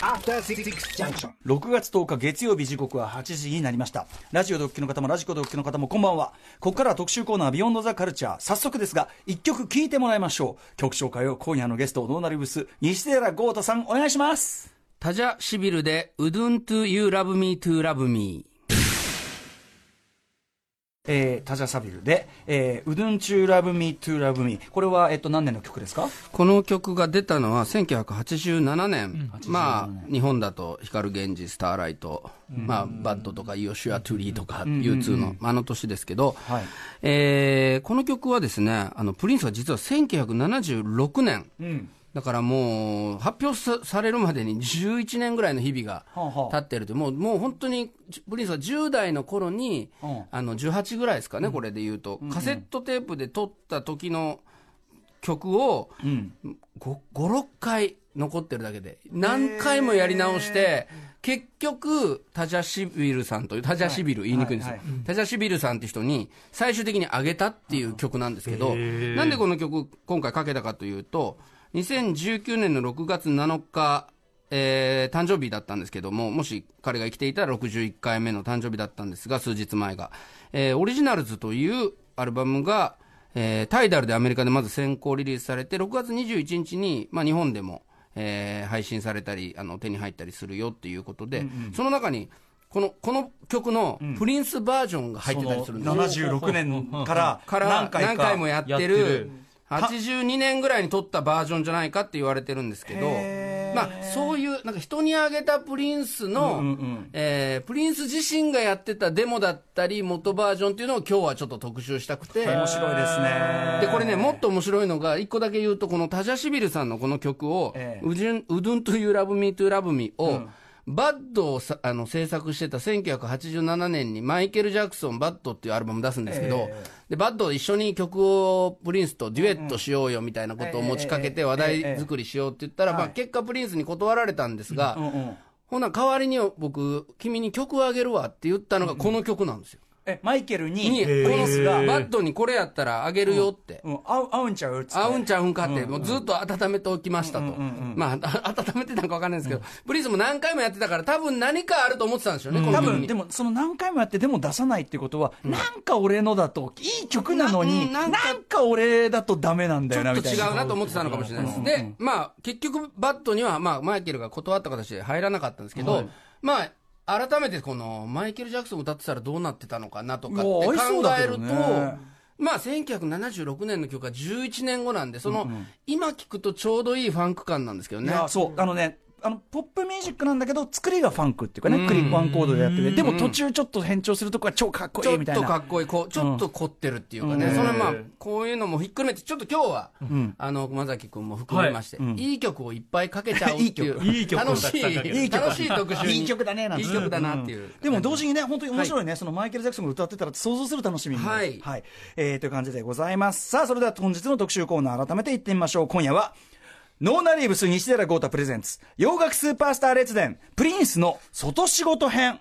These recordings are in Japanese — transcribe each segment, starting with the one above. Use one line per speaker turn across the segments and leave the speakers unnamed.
After Six Junction.
6月10日月曜日時刻は8時になりました。ラジオでお聞きの方もラジコでお聞きの方もこんばんは。ここからは特集コーナービヨンドザカルチャー早速ですが1曲聴いてもらいましょう。曲紹介を今夜のゲストノーナリーブス西寺郷太さんお願いします。
タジャシビルで Wouldn't You Love Me to Love Me
えー、タジャサビルで、えー、 Wouldn't You Love Me to Love Me。これは、えっと、何年の曲ですか？
この曲が出たのは1987年、まあ日本だと光 GENJI スターライト、まあ、バッドとかヨシュア・トゥリーとか U2 のあの年ですけど、
はい。
えーこの曲はですねあのプリンスは実は1976年、
うん
だからもう、発表さされるまでに11年ぐらいの日々が経ってると、もうもう本当に、プリンスは10代の頃に、
うん。
あの18ぐらいですかね、これで言うと、カセットテープで撮った時の曲を
うん。
5、6回残ってるだけで、何回もやり直して、結局、タジャシビルさんという、タジャシビル、言いにくいんですよ、
はい
タジャシビルさんって人に、最終的にあげたっていう曲なんですけど、なんでこの曲、今回かけたかというと、2019年の6月7日、えー誕生日だったんですけども、もし彼が生きていたら61回目の誕生日だったんですが、数日前が。えーオリジナルズというアルバムが、えータイダルでアメリカでまず先行リリースされて、6月21日に、まあ、日本でも、えー配信されたりあの、手に入ったりするよっていうことで、その中に、このこの曲のプリンスバージョンが入ってたりするんですよ。
76年から何回か
何回もやってる82年ぐらいに撮ったバージョンじゃないかって言われてるんですけどまあ、そういうなんか人にあげたプリンスの、
うんうんうん。
えープリンス自身がやってたデモだったり元バージョンっていうのを今日はちょっと特集したくて。
面白いですね。
でこれね、もっと面白いのが、一個だけ言うと、このタジャシビルさんのこの曲を、
ええ。
Wouldn't Wouldn't You Love Me to Love Me を、
うん
バッドをさあの制作してた1987年にマイケル・ジャクソン、バッドっていうアルバム出すんですけど、
え
でバッド一緒に曲をプリンスとデュエットしようよみたいなことを持ちかけて話題作りしようって言ったら、まあ、結果プリンスに断られたんですが、
うんうん。
ほな代わりに僕、君に曲をあげるわって言ったのがこの曲なんですよ。
えマイケルに
に、
プリンスが、
バッドにこれやったらあげるよって。
うん、合う合うんちゃうっつって。
合うんちゃうんかって、もうずっと温めておきましたと、まあ、あ 温めてたんか分かんないですけど、プリンスも何回もやってたから、多分何かあると思ってたんですよね、この
多
曲に。
分でもその何回もやってでも出さないってことは、なんか俺のだといい曲なのにな
なうんん
か
か
俺だとダメなんだ
ちょっと
よなみたいな。
違うなと思ってたのかもしれないです。で、まあ、結局、バットには、まあ、マイケルが断った形で入らなかったんですけど、まあ、改めてこのマイケル・ジャクソン歌ってたらどうなってたのかなとかって考えると、
どね
まあ、1976年の曲が11年後なんで、その、今聞くとちょうどいいファンク感なんですけどね。
いやそう。あのねあのポップミュージックなんだけど作りがファンクっていうかねクリックワンコードでやってて。でも途中ちょっと変調するとこが超かっこ
ちょっ
いいみたいな。
とかっこいい、こう、ちょっと凝ってるっていうかね、
うん。
そのまあ、こういうのもひっくるめて、ちょっと今日は、
ん。
あの、熊崎君も含めまして、
はい。うん。
いい曲をいっぱいかけちゃおうっていう、
いい曲。
楽し
いい曲
楽しい特集に。
いい曲だねなんて。
いい曲だなっていう。
でも同時にね、本当に面白いね、そのマイケル・ジャクソンが歌ってたら想像する楽しみに。なる
はい。
えーという感じでございます。さあ、それでは本日の特集コーナー改めていってみましょう。今夜は、ノーナリーブス西寺豪太プレゼンツ、洋楽スーパースター列伝、プリンスの外仕事編。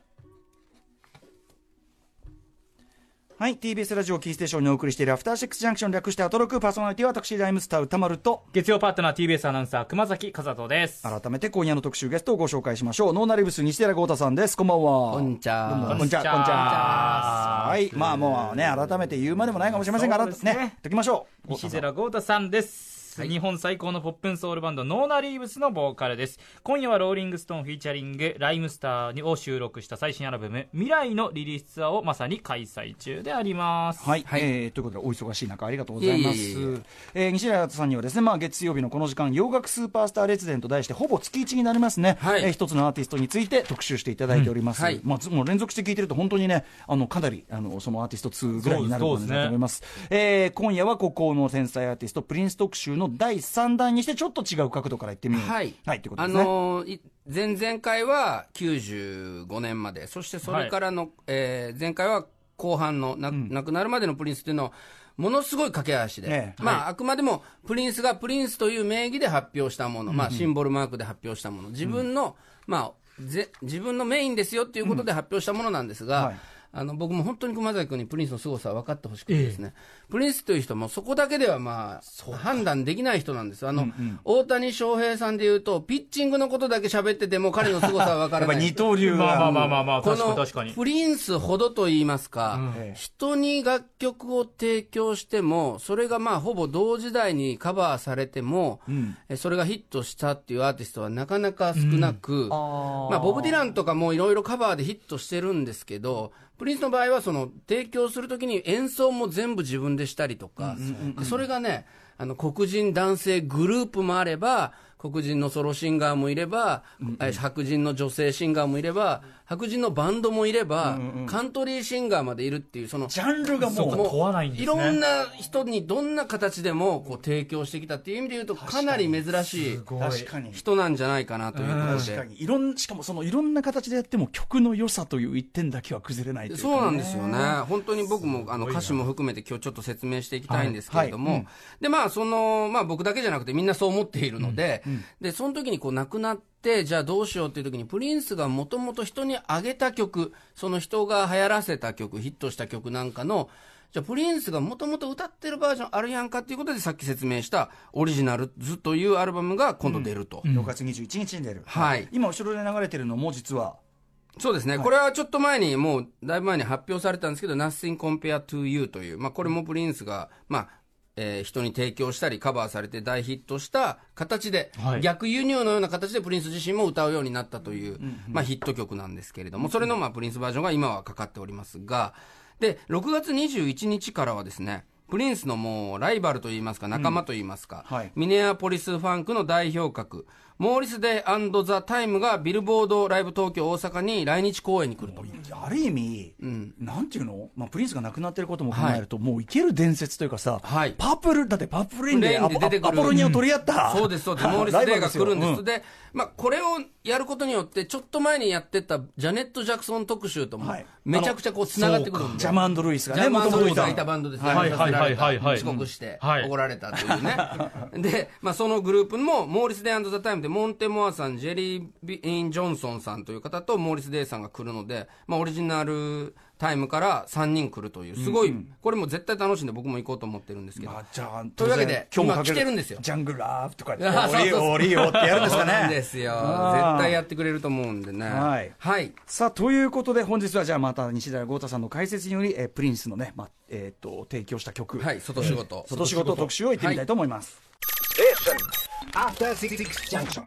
はい、TBS ラジオキーステーションにお送りしている After Six Junction 略してアトロクパーソナリティは私ライムスター宇多丸と
月曜パートナー TBS アナウンサー熊崎風斗です。
改めて今夜の特集ゲストをご紹介しましょう。ノーナリーブス西寺郷太さんです。こんばんは
こんにちは。
どうもこんにちは
こんにちは。
はい。まあもうね改めて言うまでもないかもしれませんが
ね。
ねときましょう。
西寺郷太さんです、
はい。
日本最高のポップンソウルバンドノーナリーブスのボーカルです。今夜はローリングストーンフィーチャリングライムスターを収録した最新アルバム「未来」のリリースツアーをまさに開催中であります。
はい、
はい。
えーということでお忙しい中ありがとうございます。
いえ
ー西寺さんにはですね、まあ、月曜日のこの時間洋楽スーパースター列伝と題してほぼ月1になりますね、
はい。
えー一つのアーティストについて特集していただいております、
うん。はい。
まあ、ずもう連続して聞いてると本当にねあのかなりあのそのアーティスト2ぐらいになる感じだと思います。えー今夜は孤高の天才アーティストプリンス特集の第3弾にしてちょっと違う角度からいってみよう。
はい。
はい、
あ
ですね、
のーい前々回は95年まで、そしてそれからの、えー前回は後半のな、亡くなるまでのプリンスというのを、ものすごい駆け足で、
ええ。
まあ、あくまでもプリンスがプリンスという名義で発表したもの、まあ、シンボルマークで発表したもの、自分の、まあ、ぜ自分のメインですよっていうことで発表したものなんですが、
はい
あの僕も本当に熊崎君にプリンスの凄さを分かってほしくてですね、プリンスという人もそこだけではまあ判断できない人なんです。あの、大谷翔平さんでいうとピッチングのことだけ喋ってても彼の凄さは分か
やっぱ
らない
二刀流
まあまあ
は
まあまあまあ、
こ
確かに
の
確かに。
プリンスほどと言いますか、
ええ。
人に楽曲を提供しても、それがまあほぼ同時代にカバーされても、
ん。
えそれがヒットしたっていうアーティストはなかなか少なく、
あー。
まあ、ボブ・ディランとかもいろいろカバーでヒットしてるんですけど、プリンスの場合はその提供するときに演奏も全部自分でしたりとか、でそれがね、あの黒人男性グループもあれば、黒人のソロシンガーもいれば、え白人の女性シンガーもいれば、白人のバンドもいれば、カントリーシンガーまでいるっていう、その
ジャンルがもう
問わないんですね。
いろんな人にどんな形でもこう提供してきたっていう意味で言うと、かなり珍しい
確かに。
人なんじゃないかなということで。
確かに。いろんしかもそのいろんな形でやっても曲の良さという一点だけは崩れないといね。
そうなんですよね、本当に僕もあの歌詞も含めて、今日ちょっと説明していきたいんですけれども、
はい。はい。
でまあそのまあ、僕だけじゃなくて、みんなそう思っているので、でその時にこう亡くなって、じゃあどうしようっていう時に、プリンスがもともと人にあげた曲、その人が流行らせた曲、ヒットした曲なんかの、じゃあプリンスがもともと歌ってるバージョンあるやんかっていうことで、さっき説明したオリジナルズというアルバムが今度出ると。
6月21日に出る、
はい。
今後ろで流れてるのも実は。
そうですね、これはちょっと前に、もうだいぶ前に発表されたんですけど、Nothing Compare to You という、まあ、これもプリンスが、まあえー人に提供したり、カバーされて大ヒットした形で、
はい。
逆輸入のような形でプリンス自身も歌うようになったという、まあ、ヒット曲なんですけれども、それの、まあ、プリンスバージョンが今はかかっておりますが、で6月21日からはですね、プリンスのもうライバルといいますか、仲間といいますか、
はい。
ミネアポリスファンクの代表格、モーリス・デイ・ザ・タイムがビルボードライブ東京、大阪に来日公演に来ると。
ある意味、なんていうの、まあ、プリンスが亡くなってることも考えると、もう生ける伝説というかさ、
はい。
パープル、だってパープルレインで
レインで出てくる。
アポロニアを取り合った、
そうです、そうです。モーリス・デイが来るんです。
ライバルよ
で、まあ、これをやることによって、ちょっと前にやってたジャネット・ジャクソン特集とも
はい、
めちゃくちゃこう、繋がってくるんで。
ジャム・アンド・ルイスがね、
ジャム・アンド・ルイスがいた。バンドですね。
はいはいはいはいはい。
遅刻して
はい。
怒られたというね。で、まあ、そのグループも、モーリス・デイザ・タイムで、モンテ・モアさん、ジェリー・ビーン・ジョンソンさんという方と、モーリス・デイさんが来るので、まあ、オリジナルタイムから3人来るという、すごい、これも絶対楽しんで僕も行こうと思ってるんですけど。
まあ、じゃあ、
というわけで
今日もかけ
今来てるんですよ
ジャングルラーブとか言
あ
って、オリオリオってやるんですか
そう。ですよ。絶対やってくれると思うんでね。
はい
はい。
さあ、ということで、本日はじゃあまた西田豪太さんの解説により、えープリンスのね、まあ、えっ、と、提供した曲、
はい、外仕事。
外仕事特集を行ってみたいと思います。
After Six Junction.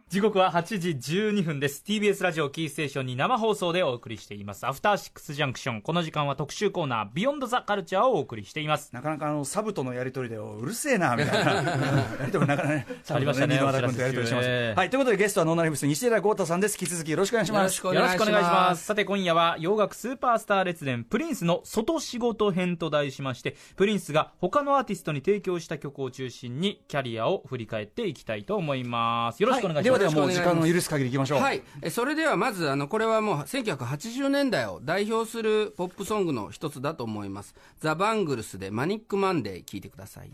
時刻は8時12分です。TBS ラジオキーステーションに生放送でお送りしています。アフターシックスジャンクションこの時間は特集コーナービヨンドザカルチャーをお送りしています。
なかなかあのサブとのやり取りでうるせえなみたいな。やり取りなかなかね
ありましたね
二和田君とやり取りしてます、
お知らせ中
はいということでゲストはノーナリブス西寺郷太さんです。引き続きよろしくお願いします。
よろ。しくお願いします。
さて今夜は洋楽スーパースター列伝プリンスの外仕事編と題しましてプリンスが他のアーティストに提供した曲を中心にキャリアを振り返っていきたいと思いますよろしくお願いします、
ではではもう時間の許す限りいきましょう
はい。えそれではまず、あの、これはもう1980年代を代表するポップソングの一つだと思います。ザ・バングルスでマニック・マンデー聞いてください。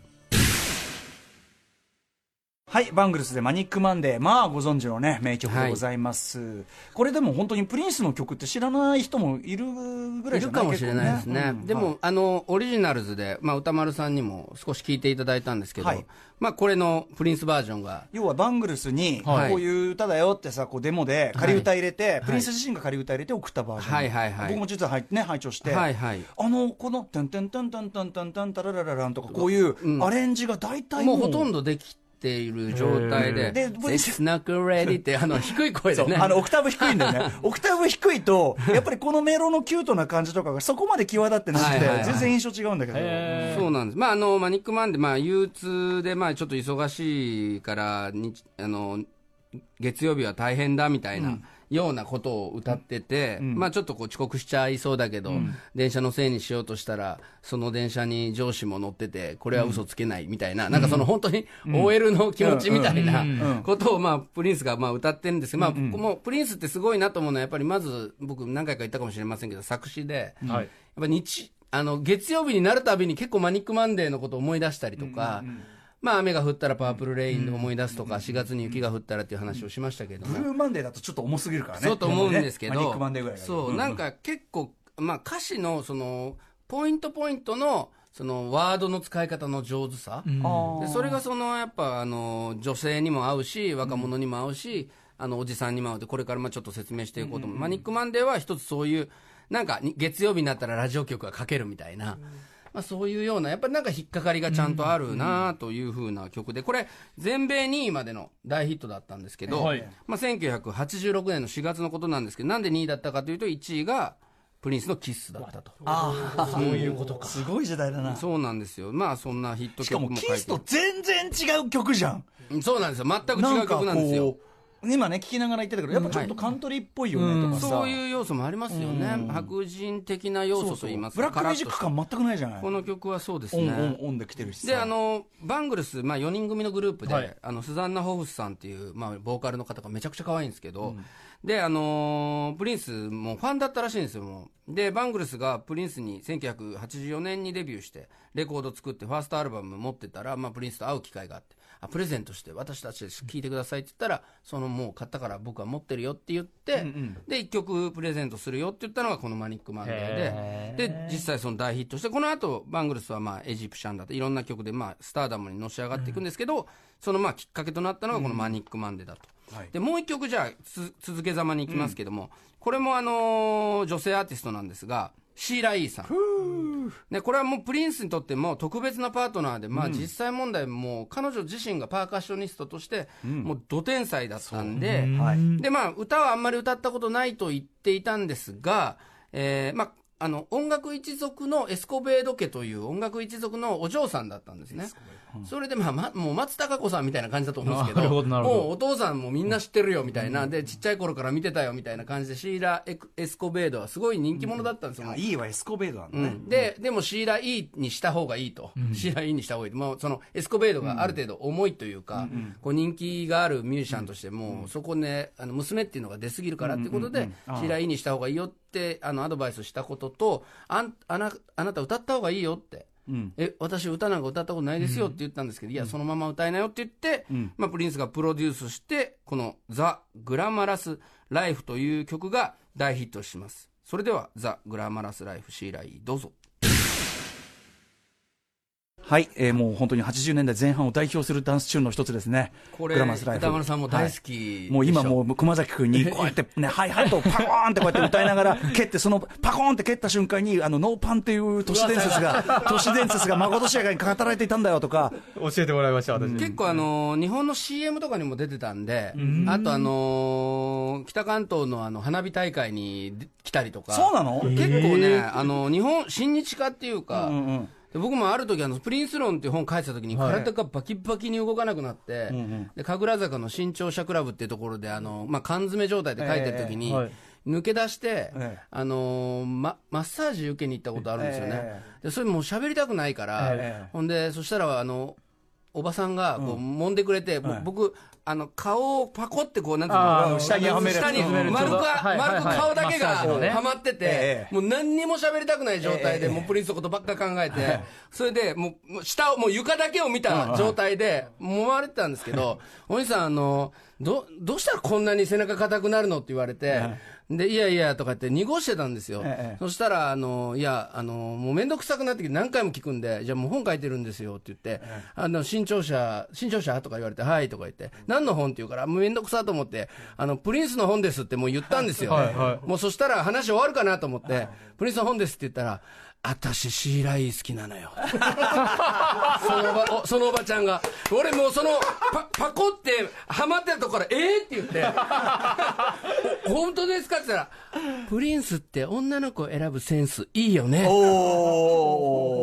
はい、バングルスでマニックマンデー、まあご存知のね、名曲でございます。これでも本当にプリンスの曲って知らない人もいるぐらい
い
じゃない？
るかもしれないですね。でも、
はい。
あの、オリジナルズで、まあ、歌丸さんにも少し聞いていただいたんですけど、
はい。
まあ、これのプリンスバージョンが、
要はバングルスに、こ
はい。う
いう歌だよってさ、こうデモで仮歌入れて、プリンス自身が仮歌入れて送ったバージョン。
はいはいはい。
僕も実ははいね、拝聴して、
はいはい。
あの、この、タンタンタンタンタンタンタンタラララランとか、こういうアレンジが大体
もうほとんどできている状態で、
で
It's not ready って、あの、低い声でね。
あのオクターブ低いんだよね、オクターブ低いと、やっぱりこのメロのキュートな感じとかがそこまで際立ってなくて全然印象違うんだけど、
そうなんです。まあ、あの、マニックマンで、まあ、憂鬱で、まあ、ちょっと忙しいから、日あの、月曜日は大変だみたいな、ようなことを歌ってて、まあ、ちょっとこう遅刻しちゃいそうだけど、電車のせいにしようとしたら、その電車に上司も乗ってて、これは嘘つけないみたいな、なんかその本当に OL の気持ちみたいなことを、まあ、プリンスがまあ歌ってるんですけど、まあ、もうプリンスってすごいなと思うのは、やっぱりまず、僕何回か言ったかもしれませんけど、作詞で、
はい
やっぱ日あの月曜日になるたびに結構マニックマンデーのことを思い出したりとか、まあ雨が降ったらパープルレインで思い出すとか、4月に雪が降ったらっていう話をしましたけども、
ブルーマンデーだとちょっと重すぎるからね、
そうと思うんですけど、そう、なんか結構、まあ、歌詞のそのポイントポイントのそのワードの使い方の上手さ、でそれがそのやっぱあの女性にも合うし若者にも合うし、あのおじさんにも合うでこれからまあちょっと説明していこうと思う、マニックマンデーは一つそういうなんかに月曜日になったらラジオ局がかけるみたいな、まあ、そういうようなやっぱりなんか引っかかりがちゃんとあるなというふうな曲でこれ全米2位までの大ヒットだったんですけど、
はい
まあ、1986年の4月のことなんですけどなんで2位だったかというと1位がプリンスのキスだったと。
そういうことか。すごい時代だな。
そうなんですよ。まあそんなヒット
しかも
曲も書いて
キスと全然違う曲じゃん。
そうなんですよ。全く違う曲なんですよ。
今ね聞きながら言ってたけどやっぱちょっとカントリーっぽいよねとかさ、
そういう要素もありますよね。白人的な要素といいます
ブラックミュージック
カ
感全くないじゃない。
この曲はそうです
オンオ
ね。
ンオンで来てるしさ。
で、あの、バングルス、まあ4人組のグループで、
はい。
あの、スザンナ・ホフスさんっていう、まあ、ボーカルの方がめちゃくちゃ可愛いんですけど、で、あのープリンスもファンだったらしいんですよ、もう。で、バングルスがプリンスに1984年にデビューして、レコード作って、ファーストアルバム持ってたら、まあ、プリンスと会う機会があって、あ、プレゼントして私たちで聴いてくださいって言ったら、そのもう買ったから僕は持ってるよって言って、で、一曲プレゼントするよって言ったのがこのマニックマンデ
へ
ー。で、で、実際その大ヒットして、この後、バングルスはまあ、エジプシャンだっていろんな曲でまあ、スターダムにのし上がっていくんですけど、そのまあ、きっかけとなったのがこのマニックマンデーだと。
はい。
で、もう一曲じゃあ、つ続けざまにいきますけども、これもあのー女性アーティストなんですが、シーラ・イーさん。ね、これはもうプリンスにとっても特別なパートナーで、まあ実際問題もう彼女自身がパーカッショニストとして、もうド天才だったんで、
はい。
で、まあ、歌はあんまり歌ったことないと言っていたんですが、えーまあ、あの、音楽一族のエスコベード家という音楽一族のお嬢さんだったんですね。それで、まあ、ま、もう松たか子さんみたいな感じだと思うんですけど、
ど
もうお父さんもみんな知ってるよみたいな、で、ちっちゃい頃から見てたよみたいな感じで、シーラ・エスコベードはすごい人気者だったんですよ。
あいいわエスコベードなんだね、
うん、で、でもシーラ E にした方がいいと、シーラ E にした方がいいと、もうそのエスコベードがある程度重いというか、こう人気があるミュージシャンとして、もうそこね、あの娘っていうのが出過ぎるからっていうことで、シーラ E にした方がいいよってあのアドバイスしたことと、あんあなあなた歌った方がいいよって。
うん
え私、歌なんか歌ったことないですよって言ったんですけど、いや、そのまま歌いなよって言って、まあ、プリンスがプロデュースして、このザ・グラマラス・ライフという曲が大ヒットします。それでは、ザ・グラマラス・ライフ、シーライ、どうぞ。
はい、えーもう本当に80年代前半を代表するダンスチューンの一つですね。
これ、
グラマスライフ。
歌丸さんも大好き
はい。
でしょ
もう今もう熊崎君に こうやってねハイハットをパコーンってこうやって歌いながら 蹴ってそのパコーンって蹴った瞬間にあのノーパンっていう都市伝説が都市伝説がまことしやかに語られていたんだよとか。
教えてもらいました、私。
結構あのー日本の CM とかにも出てたんで、あとあのー北関東のあの花火大会に来たりとか。
そうなの？
結構ね、あの、日本、親日家っていうか、
うんうん。
で僕もある時あの、プリンス論っていう本書いてた時に、
はい。
体がバキバキに動かなくなって、
んうん
で、神楽坂の新潮社クラブっていうところで、あの、まあ、缶詰状態で書いてる時に、
ええはい。
抜け出して、
ええ。
あのーま、マッサージ受けに行ったことあるんですよね。
え
で、それもう喋りたくないから、
ええ
ほんで、そしたら、あの、おばさんがこう揉んでくれて、ぼ
はい。
僕、あの、顔をパコってこう、なんていうの？
下にはめる
下に
はめる
丸く、丸く顔だけがはまってて
え、え。
もう何にも喋りたくない状態で、
ええ。
もうプリンスのことばっか考えて、それで、もう、もう下を、もう床だけを見た状態で、揉まれてたんですけど、お兄さん、あの、ど、どうしたらこんなに背中硬くなるのって言われて、で、いやいや、とか言って濁してたんですよ。
ええ。
そしたら、あの、いや、あの、もうめんどくさくなってきて何回も聞くんで、じゃあもう本書いてるんですよって言って、あの、新潮社、新潮社とか言われて、はいとか言って、何の本って言うから、もうめんどくさと思って、あの、プリンスの本ですってもう言ったんですよ。
はいは
もうそしたら話終わるかなと思って、プリンスの本ですって言ったら、私、シーライ好きなのよ。そのおばそのおばちゃんが、俺もうその、パパコって、ハマってるとこから、えー、って言って、本当ですかって言ったら、プリンスって女の子を選ぶセンスいいよね。
お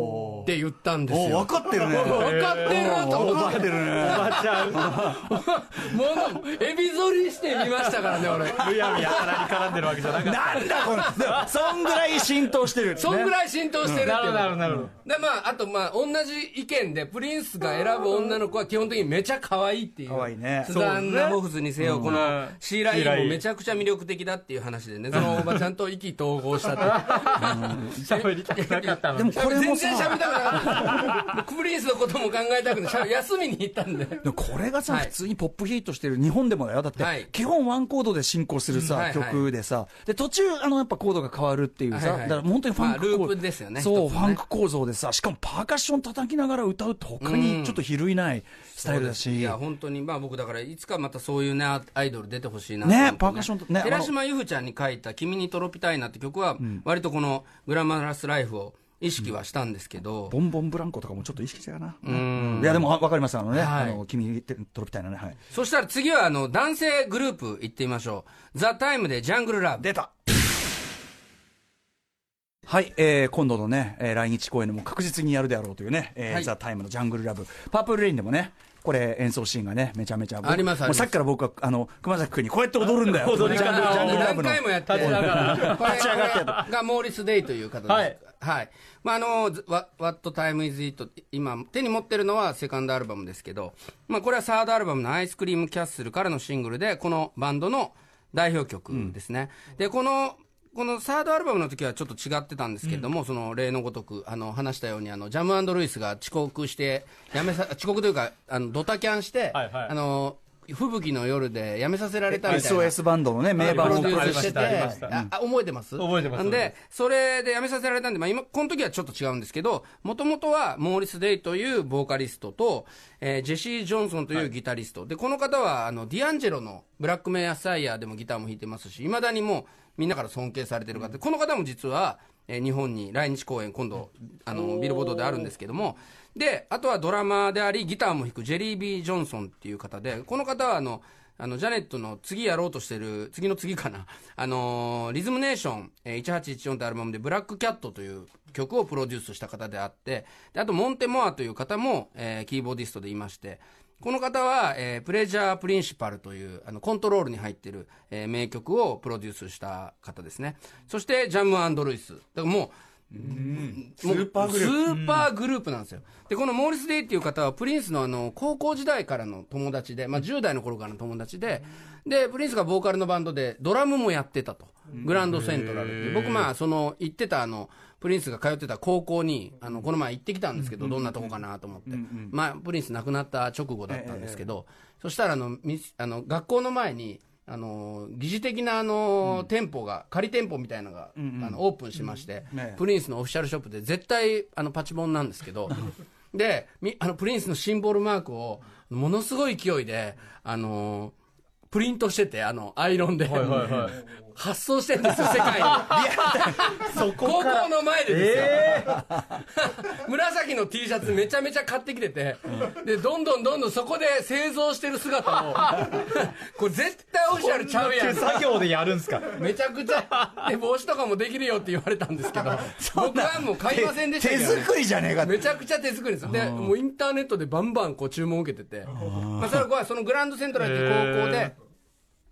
って言ったんです
お
よ。
分かってるね
分かってると思っ。
分かっててるね
ばちゃん。
もう、エビ反りして見ましたからね、俺。
むやみやたらに絡んでるわけじゃなかった。
なんだこのそんぐらい浸透してる
そんぐらい浸透してる
なるほど、なるほど、なるほど。
で、まあ、あと、まあ、同じ意見で、プリンスが選ぶ女の子は基本的にめちゃ可愛いっていう。
可愛いね
スザンナ・ホフスにせよ、こ
うん
のシーラインもめちゃくちゃ魅力的だっていう話でね、そのおばちゃんと意気投合したって。
喋りたくなかったのに。
でもこれもさ
全然喋りたくな。プリンスのことも考えたくて、休みに行ったんで。
これがさ、
はい。
普通にポップヒットしてる日本でもだよ。だって、
はい。
基本本ワンコードで進行するさ、
うん。はいはい。
曲でさ、で、途中、あの、やっぱコードが変わるっていうさ、
はいはい。
だから本当にファンク
まあルー
構
プですよね
そう、
ね。
ファンク構造でさ、しかもパーカッション叩きながら歌うって他にちょっと比類ないスタイルだし。
いや、本当に、まあ僕だから、いつかまたそういうね、アアイドル出てほしいなと思って
ね。パーカッションとね
寺島由布ちゃんに書いた君にとろぴたいなって曲は、割とこのグラマラスライフを意識はしたんですけど、
ボンボンブランコとかもちょっと意識したかな。
ん
いや、でもわわかります、あのね、
はい
あの、君、トロピたいなね、はい。
そしたら次はあの、男性グループ行ってみましょう。ザ・タイムでジャングルラブ。
出たはい、えー、今度のね、えー来日公演でも確実にやるであろうというね、えー
はい
ザ・タイムのジャングルラブ、パープルレインでもね、これ演奏シーンがね、めちゃめちゃ、僕
あります
さっきから僕は、あの、熊崎君にこうやって踊るんだよ。
踊り方
ジャングルジャングルラブの。
何回もやって、
立ち
上がってや
がモーリス・デイという方です。
はい。
はい。まあ、あの、ず What Time Is It? 今、手に持ってるのはセカンドアルバムですけど、まあ、これはサードアルバムのアイスクリームキャッスルからのシングルで、このバンドの代表曲ですね。で、この、このサードアルバムの時はちょっと違ってたんですけれども、その例のごとく、あの、話したように、あの、ジャムルイスが遅刻して、やめさ、遅刻というか、あの、ドタキャンして、
はいはい
あの、吹雪の夜でやめさせられたみたいな。
SOS バンドのね、名盤を
プロデュースしてて。
た。
あ覚えてます？
覚えてます。
なんで、それで辞めさせられたんで、まあ今、この時はちょっと違うんですけど、もともとはモーリス・デイというボーカリストと、えージェシー・ジョンソンというギタリスト。で、この方は、あの、ディアンジェロのブラックメアサイヤーでもギターも弾いてますし、未だにもうみんなから尊敬されてる方。で、この方も実は、えー日本に来日公演今度、あの、ビルボードであるんですけども、で、あとはドラマーであり、ギターも弾くジェリー・ビー・ジョンソンっていう方で、この方はあの、あの、ジャネットの次やろうとしてる、次の次かな、あのーリズムネーション、えー1814というアルバムで、ブラックキャットという曲をプロデュースした方であって、であと、モンテモアという方も、えーキーボーディストでいまして、この方は、えープレジャープリンシパルという、あの、コントロールに入ってる、えー名曲をプロデュースした方ですね。そして、ジャムルイス。だからもう、スーパーグループ。スーパーグループなんですよ。で、このモーリス・デイっていう方は、プリンスのあの、高校時代からの友達で、まあ10代の頃からの友達で、で、プリンスがボーカルのバンドで、ドラムもやってたと。グランドセントラルっていう。僕まあ、その、行ってたあの、プリンスが通ってた高校に、あの、この前行ってきたんですけど、どんなとこかなと思って。まあ、プリンス亡くなった直後だったんですけど、そしたらあの、みあの、学校の前に、あの疑似的なあの、店舗が仮店舗みたいなのが、あのオープンしまして、
ね
プリンスのオフィシャルショップで絶対あのパチモンなんですけどでみあのプリンスのシンボルマークをものすごい勢いであのプリントしててあのアイロンで、
はいはいはい。
発送してるんですよ世界に。高校の前でですよ、紫の T シャツめちゃめちゃ買ってきてて、で、どんどんどんどんそこで製造してる姿を、これ絶対オフィシャルちゃうやん。
作業でやるんすか？
めちゃくちゃ、で、帽子とかもできるよって言われたんですけど、僕はもう買いませんでしたけど、ね。
手作りじゃねえか。
めちゃくちゃ手作りです。よ。で、もうインターネットでバンバンこう注文受けてて、まあ、それはそのグランドセントラルっていう高校で、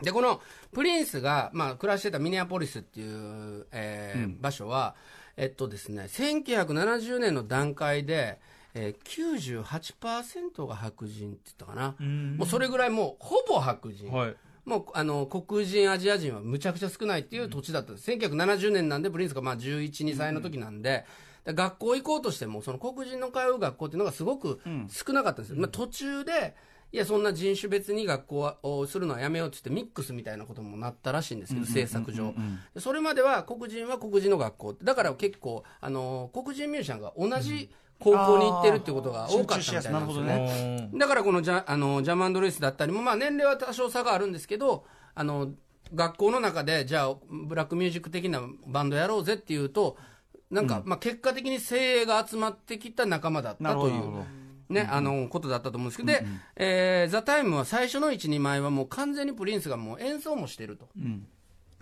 で、このプリンスが、まあ、暮らしてたミネアポリスっていう、えー場所は、えっとですね、1970年の段階で、えー、98%が白人って言ったかな。もうそれぐらいもう、ほぼ白人。
はい。
もう、あの、黒人、アジア人はむちゃくちゃ少ないっていう土地だったんです。1970年なんで、プリンスがまあ11、2歳の時なんで、で学校行こうとしても、その黒人の通う学校っていうのがすごく少なかったんですよ。まあ途中で、いや、そんな人種別に学校をするのはやめようって言って、ミックスみたいなこともなったらしいんですけど、政策上。でそれまでは黒人は黒人の学校だから結構、あの、黒人ミュージシャンが同じ高校に行ってるってことが多かったみたいなんですよね。だからこのジャあのジャマンドレイスだったりも、まあ、年齢は多少差があるんですけどあの学校の中でじゃあブラックミュージック的なバンドやろうぜっていうとなんか、まあ、結果的に精鋭が集まってきた仲間だったという。ね、あの、ことだったと思うんですけど、で、えーザ・タイムは最初の1、2枚はもう完全にプリンスがもう演奏もしてると。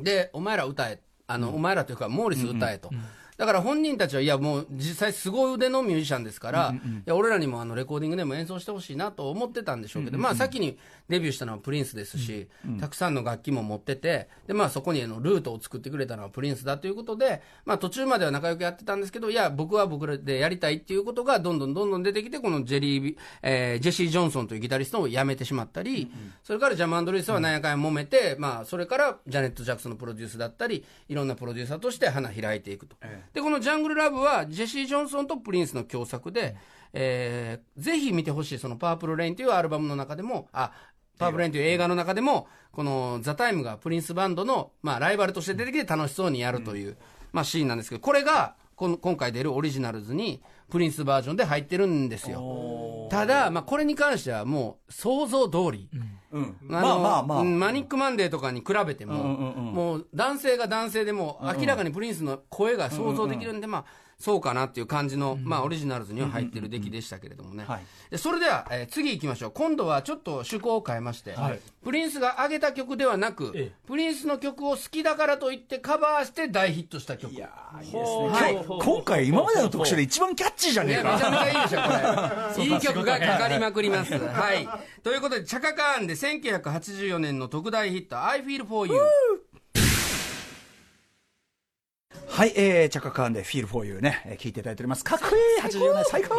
で、お前ら歌え。あの、お前らというか、モーリス歌えと。だから本人たちは、いやもう実際すごい腕のミュージシャンですから、いや俺らにもあのレコーディングでも演奏してほしいなと思ってたんでしょうけど、まあ先にデビューしたのはプリンスですし、たくさんの楽器も持ってて、でまあそこにあのルートを作ってくれたのはプリンスだということで、まあ途中までは仲良くやってたんですけど、いや僕は僕らでやりたいっていうことがどんどんどんどん出てきて、このジェリー、えージェシー・ジョンソンというギタリストを辞めてしまったり、それからジャム・アンド・ルイスは何やかんや揉めて、まあそれからジャネット・ジャクソンのプロデュースだったり、いろんなプロデューサーとして花開いていくと。で、このジャングル・ラブはジェシー・ジョンソンとプリンスの共作で、えーぜひ見てほしいそのパープル・レインというアルバムの中でも、あ、パープル・レインという映画の中でも、このザ・タイムがプリンスバンドの、まあ、ライバルとして出てきて楽しそうにやるという、まあ、シーンなんですけど、これが、この今回出るオリジナルズに、プリンスバージョンで入ってるんですよ。ただ、まあ、これに関してはもう、想像通り。
うん。
あの
まあまあまあ。
うんマニックマンデーとかに比べても、
うんうんうん
もう男性が男性でも、明らかにプリンスの声が想像できるんで、まあ、そうかなっていう感じの、まあ、オリジナルズには入ってる出来でしたけれどもね。
はい
でそれでは、えー次行きましょう。今度はちょっと趣向を変えまして、
はい
プリンスが上げた曲ではなく、
ええ
プリンスの曲を好きだからといってカバーして大ヒットした曲。いや
いいですね
はい
今回今までの特集で一番キャッチーじゃねえ
めちゃめち
か。
ゃいいでしょ、これ。いい曲がかかりまくります。はい。ということで、チャカカーンで1984年の特大ヒット、I Feel For You。
はい、えー、チャカカーンで Feel for You ね、えー聞いていただいております。かっこいい !80 年最高。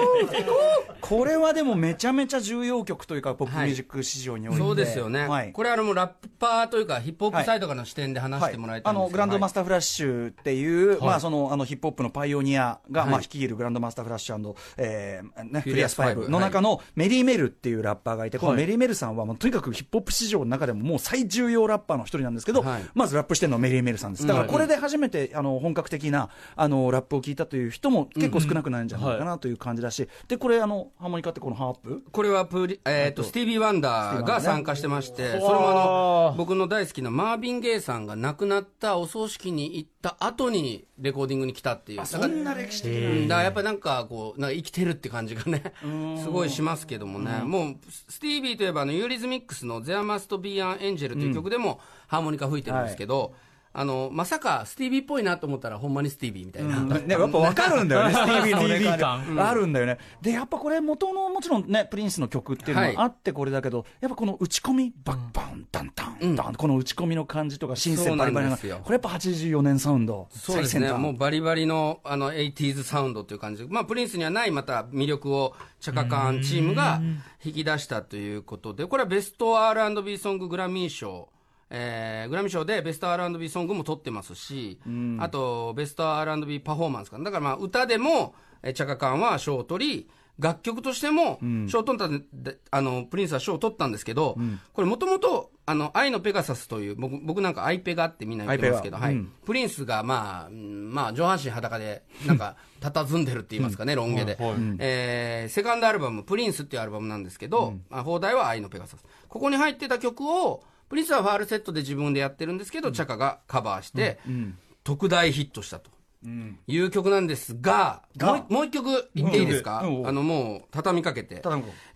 これはでもめちゃめちゃ重要曲というか、ポップミュージック市場において。
そうですよね。
はい。
これあの、もうラッパーというか、ヒップホップサイドからの視点で話してもらいたいんです
あのグランドマス
タ
ターフラッシュっていう、まあ、そのあのヒップホップのパイオニアが、まあ、率いるグランドマスターフラッシュえーね、フューリアス・
フ
ァイブの中のメリー・メルっていうラッパーがいて、このメリー・メルさんはもうとにかくヒップホップ史上の中でももう最重要ラッパーの一人なんですけど、
はい。
まずラップしてるのはメリー・メルさんです。だからこれで初めてあの本格的なあのラップを聞いたという人も結構少なくないんじゃないかなという感じだし、でこれあのハーモニカってこのハープ？
これはプリ、えっと、スティービー・ワンダーが参加してまして、それもあ
わ
の
ー、
僕の大好きなマービン・ゲイさんが亡くなったお葬式に行った後にレコーディングに来たっていう。だから
な歴史的
うんだからやっぱなんかこう、なんか生きてるって感じがね、すごいしますけどもね、もう、スティービーといえばあの、ユーリズミックスの There Must Be an Angel という曲でもハーモニカ吹いてるんですけど、あの、まさかスティービーっぽいなと思ったらほんまにスティービーみたいな。
ね、やっぱ分かるんだよ ね、スティービーの
スティービー
ね。
感。
あるんだよね。で、やっぱこれ、元のもちろんね、プリンスの曲っていうの
は
あってこれだけど、やっぱこの打ち込み、バッバン、ダンダン、ダン、この打ち込みの感じとか、シンセバリバリな、これやっぱ84年サウンド、
そうですね、もうバリバリのあの 80s サウンドという感じ。で、まあ、プリンスにはないまた魅力をチャカカーンチームが引き出したということで、これはベスト R&B ソンググラミー賞、えーグラミー賞でベスト R&B ソングも取ってますし、あとベスト R&B パフォーマンスかな、だからまあ歌でも、えーチャカカーンは賞を取り、楽曲としても賞を取ったんで、あのプリンスは賞を取ったんですけど、これもともと、あの、愛のペガサスという、僕僕なんかアイペガってみんな言ってますけど、はい。
うん。
プリンスが、まあ、うんまあ、上半身裸で、なんか、佇んでるって言いますかね、ロン毛で。えーセカンドアルバム、プリンスっていうアルバムなんですけど、まあ、放題は愛のペガサス。ここに入ってた曲を、プリンスはファールセットで自分でやってるんですけど、チャカがカバーして、特大ヒットしたと。いう曲なんですが、
が？
もうもう一曲言っていいですか、
うん。うん。
あの、もう、畳みかけて。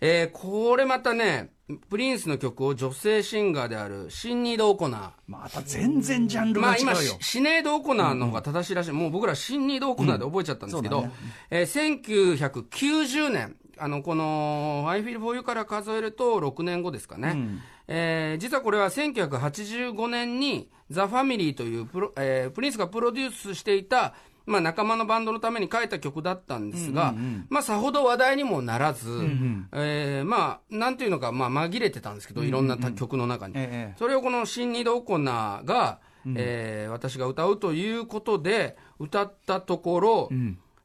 えーこれまたね、プリンスの曲を女性シンガーであるシンニード・オコナー。
また全然ジャンル
まあ今、
が違うよ。
シシネード・オコナーの方が正しいらしい。もう僕らシンニード・オコナーで覚えちゃったんですけど、
うん
えー1990年、あの、この、I Feel For You から数えると6年後ですかね。えー実はこれは1985年に、ザ・ファミリーというプロ、えープリンスがプロデュースしていた、まあ仲間のバンドのために書いた曲だったんですが、まあさほど話題にもならず、えーまあ、なんていうのか、まあ紛れてたんですけど、いろんなた曲の中に。
ええ
それをこのシンニード・オコナーが、えー私が歌うということで、歌ったところ、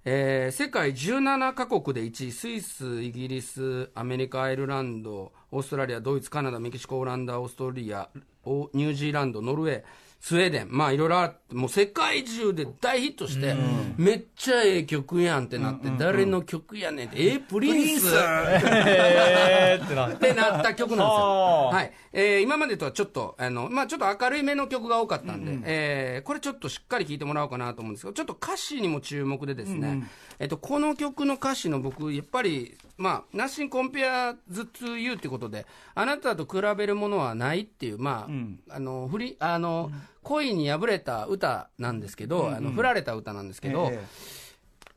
えー世界17カ国で1位、スイス、イギリス、アメリカ、アイルランド、オーストラリア、ドイツ、カナダ、メキシコ、オランダ、オーストリア、ニュージーランド、ノルウェー、スウェーデン、まあいろいろあって、もう世界中で大ヒットして、めっちゃええ曲やんってなって、誰の曲やねんって、えープリンス。
えーってな
って。なった曲なんですよ。
は
い。えー今までとはちょっと、あの、まあちょっと明るいめの曲が多かったんで、えーこれちょっとしっかり聴いてもらおうかなと思うんですけど、ちょっと歌詞にも注目でですね、えっと、この曲の歌詞の僕、やっぱり、まあ、Nothing compares to you ってことで、あなたと比べるものはないっていう、まあ、あの、振り、あの、恋に破れた歌なんですけど、あの、振られた歌なんですけど、
え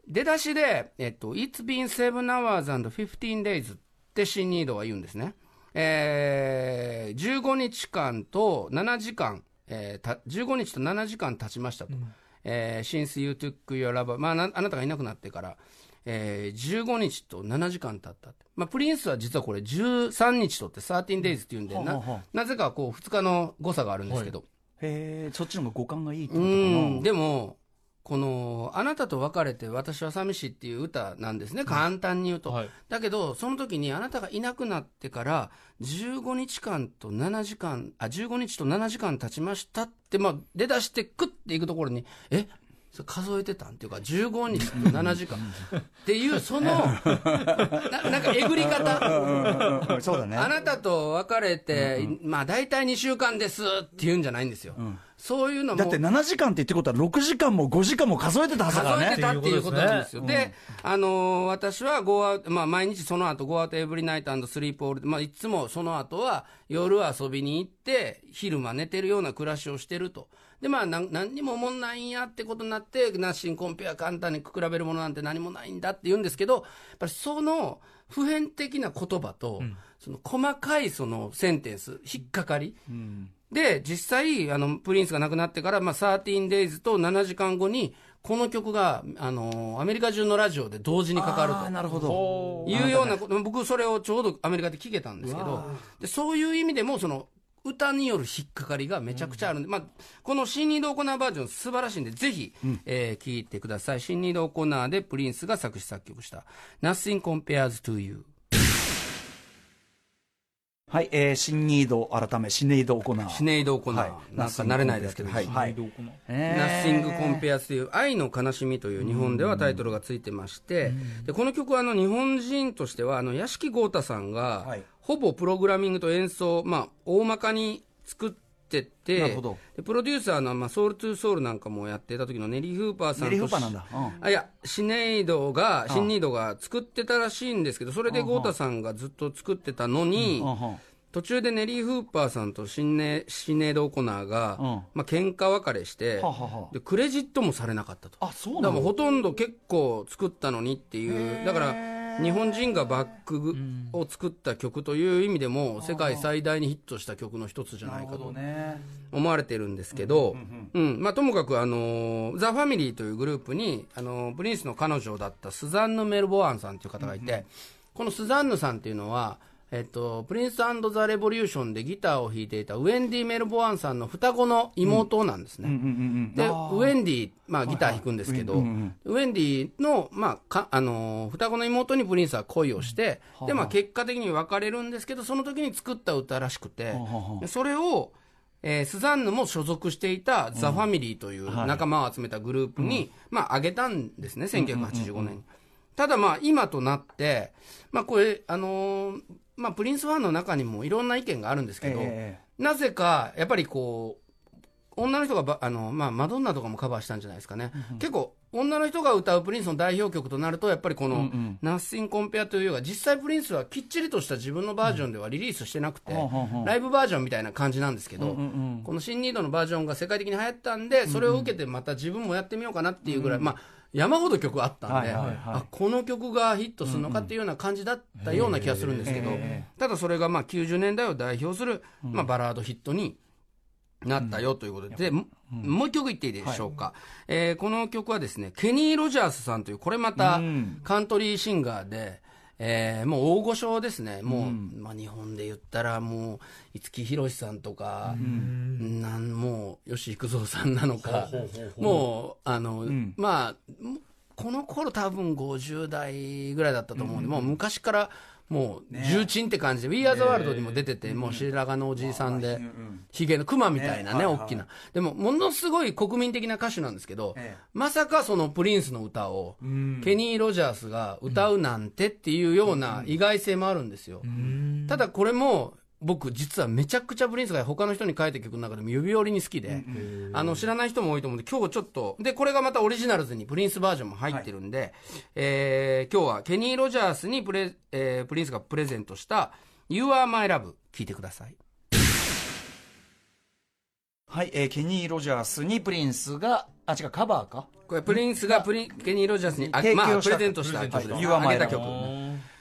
出だしで、えっと、It's been seven hours and 15 days ってシンニードは言うんですね。えー、15日間と7時間、えーた、15日と7時間経ちましたと。えー since you took your love, まあな、あなたがいなくなってから、えー15日と7時間経った。って。まあ、プリンスは実はこれ13日とって13 days っていうんで、ななぜかこう2日の誤差があるんですけど、
へえそっちの方が五感がいいって
う
ことかな。
ん、でも、この、あなたと別れて私は寂しいっていう歌なんですね、簡単に言うと。
はい
だけど、その時にあなたがいなくなってから、15日間と7時間、あ、15日と7時間経ちましたって、まあ、出だしてクッていくところに、え数えてたんっていうか、15日と7時間っていう、その、ななんかえぐり方。
そうだね
あなたと別れて、まあ大体2週間ですって言うんじゃないんですよ。そういうのも。
だって7時間って言ってことは6時間も5時間も数えてたはずだからね
数えてたっていうことなんですよ。で、あのー私は Go out、まあ毎日その後 Go out every night and sleep all day まあいつもその後は夜遊びに行って、昼間寝てるような暮らしをしてると。で、まあなん何にも思んないんやってことになって、ナッシンコンペア簡単に比べるものなんて何もないんだって言うんですけど、やっぱりその普遍的な言葉と、その細かいそのセンテンス、引っかかり、で、実際、あの、プリンスが亡くなってから、まあ、13 days と7時間後に、この曲が、あの、アメリカ中のラジオで同時にかかる
あーなるほど。
いうようなこと、僕それをちょうどアメリカで聞けたんですけど、でそういう意味でも、その、歌による引っかかりがめちゃくちゃあるんで、まあ、このシンニード・オコナーバージョン素晴らしいんで、ぜひ、えー聞いてください。シンニード・オコナーでプリンスが作詞作曲した、Nothing Compares to You。
はい、えー、シンニード改めシネイド行う
シネイド・オコナー。
はい。
なんか慣れないですけど、
はい。はい
どうかな
え
Nothing Compares という愛の悲しみという日本ではタイトルがついてまして、でこの曲はあの日本人としてはあの屋敷豪太さんが
はい
ほぼプログラミングと演奏、まあ、大まかに作ってて
なるほど。
でプロデューサーの、まあ、ソウルトゥーソウルなんかもやってた時のネリー・フーパーさんと
ネリーフーパーなんだ。うん。
あいやシネイドがシンニードが作ってたらしいんですけどそれで豪太さんがずっと作ってたのに、
うんうん
途中でネリー・フーパーさんとシンネシネード・オコナーが、
うん。
まあ喧嘩別れして、
はあはあはあ。
でクレジットもされなかったと。
あそうな
だからもう
の
ほとんど結構作ったのにっていう、だから日本人がバックを作った曲という意味でも、世界最大にヒットした曲の一つじゃないかと
ね。
思われてるんですけど、うんまあ、ともかく、あのーザ・ファミリーというグループに、あのープリンスの彼女だったスザンヌ・メルボアンさんという方がいて、このスザンヌさんっていうのは、えっと、プリンスザ・レボリューションでギターを弾いていたウェンディ・メルボアンさんの双子の妹なんですね。で、ウェンディ、まあギター弾くんですけど、ウェンディの、まあ、か、あのー双子の妹にプリンスは恋をして、で、まあ結果的に別れるんですけど、その時に作った歌らしくて、でそれを、えースザンヌも所属していたザ・ファミリーという仲間を集めたグループに、まあ、あげたんですね、1985年。に。ただまあ、今となって、まあこれ、あのーまあ、プリンスファンの中にもいろんな意見があるんですけど、
え
なぜか、やっぱりこう、女の人がばあの、まあ、マドンナとかもカバーしたんじゃないですかね。結構、女の人が歌うプリンスの代表曲となると、やっぱりこの、ナッシンコンペアというようが、実際プリンスはきっちりとした自分のバージョンではリリースしてなくて、ライブバージョンみたいな感じなんですけど、この新ニードのバージョンが世界的に流行ったんで、それを受けてまた自分もやってみようかなっていうぐらい、まあ、山ほど曲あったんで、あこの曲がヒットするのかっていうような感じだったような気がするんですけど、ただそれがまあ90年代を代表する、まあ、バラードヒットになったよということで、でももう一曲言っていいでしょうか、えーこの曲はですね、ケニー・ロジャースさんという、これまたカントリーシンガーで、えーもう大御所ですね、もう、まあ、日本で言ったら、もう五木ひろしさんとか、なんもう吉幾三さんなのか、もう、あの、まあ、この頃多分50代ぐらいだったと思うんで、もう昔からもう重鎮って感じで、We Are the World にも出てて、もう白髪のおじいさんで、ひげの熊みたいなね、大きな。でも、ものすごい国民的な歌手なんですけど、まさかそのプリンスの歌を、ケニー・ロジャースが歌うなんてっていうような意外性もあるんですよ。ただこれも、僕実はめちゃくちゃプリンスが他の人に書いた曲の中でも指折りに好きで、あの知らない人も多いと思うんで今日ちょっとでこれがまたオリジナルズにプリンスバージョンも入ってるんで、えー今日はケニー・ロジャースにプレ、えープリンスがプレゼントした「You Are My Love」聞いてください。
はい、えーケニー・ロジャースにプリンスがあ違うカバーか？
これプリンスがプリケニー・ロジャースにあまあ、プレゼントした曲であげた曲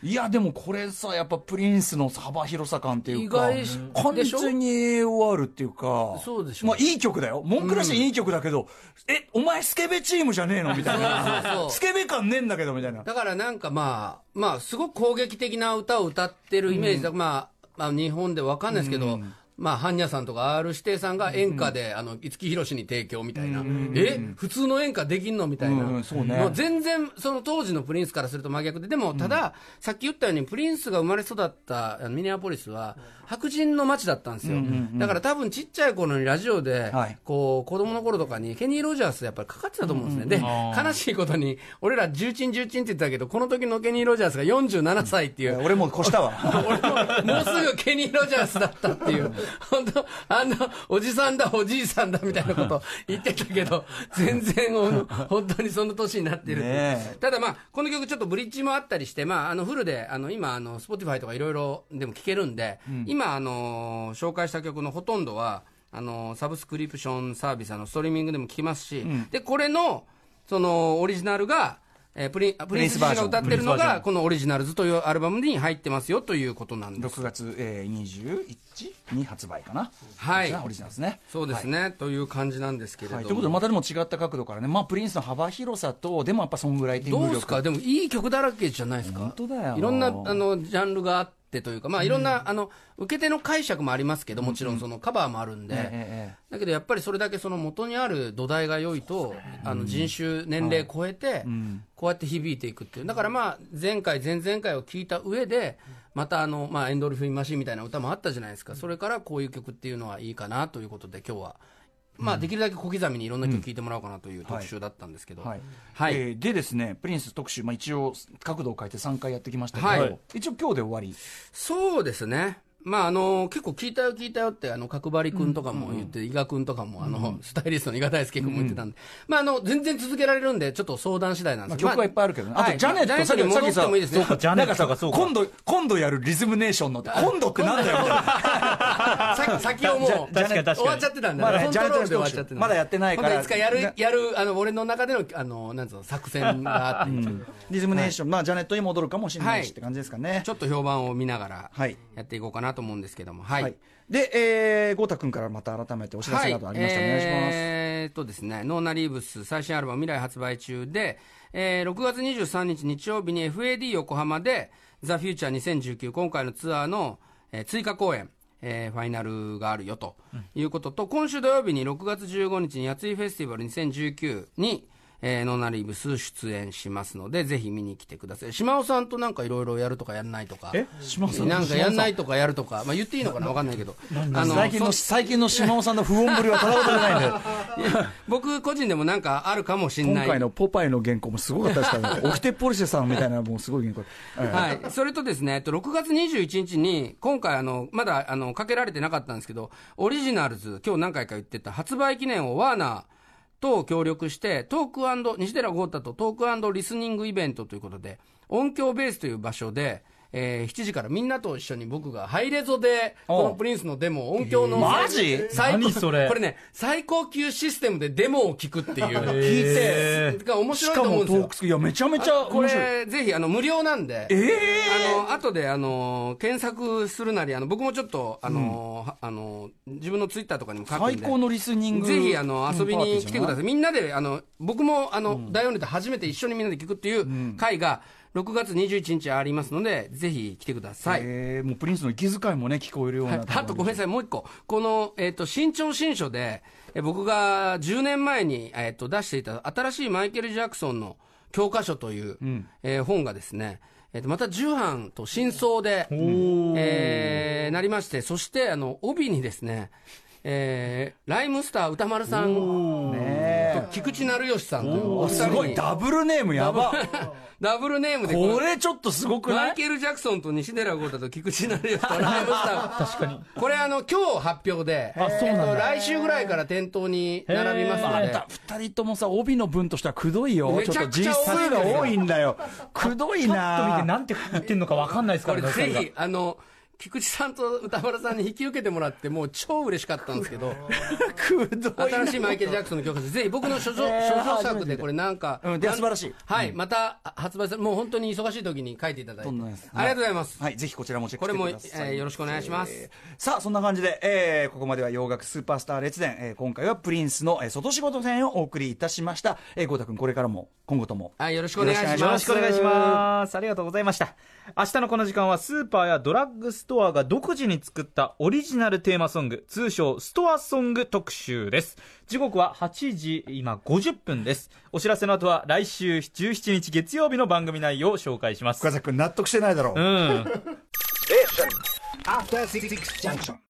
いやでもこれさやっぱプリンスの幅広さ感っていうか完全に AOR っていうか
そうでしょ。
まあいい曲だよ。文句なしにいい曲だけど、えお前スケベチームじゃねえの？みたいな。スケベ感ねえんだけどみたいな。
だからなんかまあ、まあ、すごく攻撃的な歌を歌ってるイメージだ、まあ、まあ、日本でわかんないですけど、まあ、般若さんとか R 指定さんが演歌で、あの、五木ひろしに提供みたいな。え？普通の演歌できんのみたいな。
うんそうね。
もう全然、その当時のプリンスからすると真逆で、でも、ただ、さっき言ったように、プリンスが生まれ育ったミネアポリスは、白人の街だったんですよ。だから多分ちっちゃい頃にラジオで、
はい。
こう、子供の頃とかに、ケニー・ロジャースやっぱりかかってたと思うんですね。で、悲しいことに、俺ら重鎮重鎮って言ってたけど、この時のケニー・ロジャースが47歳っていう、
俺も越したわ。
俺ももうすぐケニー・ロジャースだったっていう、本当、あんな、おじさんだ、おじいさんだみたいなこと 言ってたけど、全然お、本当にその年になってるただまあ、この曲ちょっとブリッジもあったりして、まあ、あの、フルで、あの、今、あの、スポティファイとかいろいろでも聴けるんで、今、あの、紹介した曲のほとんどは、あの、サブスクリプションサービス、あの、ストリーミングでも聴きますし、で、これの、その、オリジナルが、えープリン、プリンス自身が歌ってるのが、このオリジナルズというアルバムに入ってますよということなんです。
6月、えー、21に発売かな。
はい。
オリジナルですね。
そうですね、という感じなんですけれども。
はい、ということでまたでも違った角度からね、まあ、プリンスの幅広さとでもやっぱソングライティング力
どうですか？でもいい曲だらけじゃないですか？
本当だよ。
いろんなあのジャンルがあってというか、まあ、いろんな、あの受け手の解釈もありますけどもちろんそのカバーもあるんで、
ええええ
だけどやっぱりそれだけその元にある土台が良いと、あの人種、年齢超えて、こうやって響いていくっていう、だからまあ前回、前々回を聞いた上で、またあの、まあ、エンドルフィンマシンみたいな歌もあったじゃないですか、それからこういう曲っていうのはいいかなということで、今日は。まあ、できるだけ小刻みにいろんな曲聴いてもらおうかなという特集だったんですけど、
はい。
はい。
えーでですねプリンス特集、まあ、一応角度を変えて3回やってきましたけど、
はい。
一応今日で終わり？
そうですね。まあ、あの、結構聞いたよ聞いたよって、あの、角張くんとかも言って、伊賀くんとかも、あの、スタイリストの伊賀大輔くんも言ってたんで、まあ、あの、全然続けられるんで、ちょっと相談次第なんですけど。
まあ曲はいっぱいあるけどね。
ま
あとジャネット
に戻ってもいいですね。
ジャネット。がそうか。
今度今度やるリズムネーションの今度ってなんだよみたいな。
さ先をもう、終わっちゃってたん
だ
コントロールで終わっちゃって
まだやってないから。
まだいつかやる、やる、あの、俺の中での、あの、なんつうの、作戦があって、
リズムネーション、まあジャネットに戻るかもしれないし、
はい
って感じですかね。
ちょっと評判を見ながら、
はい。
やっていこうかなと思うんですけども、
は、
はい。い。
で、えー、ゴータ君からまた改めてお知らせなどありましたら、お願いします。
えーっとですね、ノーナリーブス最新アルバム未来発売中で、えー6月23日日曜日に FAD 横浜で、ザ・フューチャー2019今回のツアーの、えー追加公演、えーファイナルがあるよということと、今週土曜日に6月15日にやついフェスティバル2019に、えーノーナリーブス出演しますので、ぜひ見に来てください。島尾さんとなんかいろいろやるとかやんないとか。
え？
島尾さん？
なんかやんないとかやるとか、まあ言っていいのかな？わかんないけど。あ
最近の、
そ
最近の島尾さんの不穏ぶりはただことないんで、
僕個人でもなんかあるかもしれない。
今回のポパイの原稿もすごかったですからね、オキテポルシェさんみたいな、もうすごい原稿。は い
はい。それとですね、えっと、6月21日に、今回、あの、まだ、あの、かけられてなかったんですけど、オリジナルズ、今日何回か言ってた、発売記念をワーナーと協力して、トーク西寺豪太とトークリスニングイベントということで、音響ベースという場所で、えー7時からみんなと一緒に僕がハイレゾで、このプリンスのデモを音響の、
マジ？
最高
何それ？
これね、最高級システムでデモを聞くっていう。
聞いて、
面
し
白いと思うんですよ
ーク。スクいや、めちゃめちゃ
こ。れ、ぜひ、あの、無料なんで、
え
あの、後で、あの、検索するなり、あの、僕もちょっと、あの、はあの、自分のツイッターとかにも書くんで。
最高のリスニング。
ぜひ、あの、遊びに来てください。
い。
みんなで、あの、僕も、あの、大音量で初めて一緒にみんなで聞くっていう会が、6月21日ありますので、ぜひ来てください。
えーもうプリンスの息遣いもね、聞こえるような。
はい、あとごめんなさい、もう一個。この、えっ、と、新潮新書で、え僕が10年前に、えっ、と、出していた新しいマイケル・ジャクソンの教科書という、えー本がですね、えっ、と、また重版と真相で、えーなりまして、そして、あの、帯にですね、えーライムスター歌丸さんと菊池成吉さんという
すごい、ダブルネームやば。
ダブルネームでこ
れちょっとすごくない？
マイケル・ジャクソンと西寺豪太と菊池成吉とライムスター
確かに。
これあの今日発表で、
あそうなんだ
えっと来週ぐらいから店頭に並びますので
二人ともさ、帯の分としてはくどいよ。
め
ちょっと
ちゃくちゃ
実数が多いんだよ。くどい
パッと見て
な
なんて言ってんのか分かんないですか
こ
らね。それが
れぜひ、あの、菊池さんと歌丸さんに引き受けてもらって、もう超嬉しかったんですけど、新しいマイケル・ジャクソンの曲です。ぜひ僕の所蔵
えー
所蔵作でこれ なんか、
うんで素晴らしい
はい、また発売する、もう本当に忙しい時に書いていただいて、
とんでもないです
ありがとうございます。
はい、ぜひこちらもチェッ
これも、
クしてく
え
ださい。
ーよろしくお願いします。
えーさあ、そんな感じで、えーここまでは洋楽スーパースター列伝、えー今回はプリンスの、えー外仕事編をお送りいたしました。えー、ゴータ君、これからも、今後とも。
はい、よろしくお願いします。
よろしくお願いします。ありがとうございました。明日のこの時間はスーパーやドラッグストトアが独自に作ったオリジナルテーマソング、通称ストアソング特集です。時刻は8時、今50分です。お知らせの後は来週17日月曜日の番組内容を紹介します。
深崎君納得してないだろう。
うん。
After Six Junction.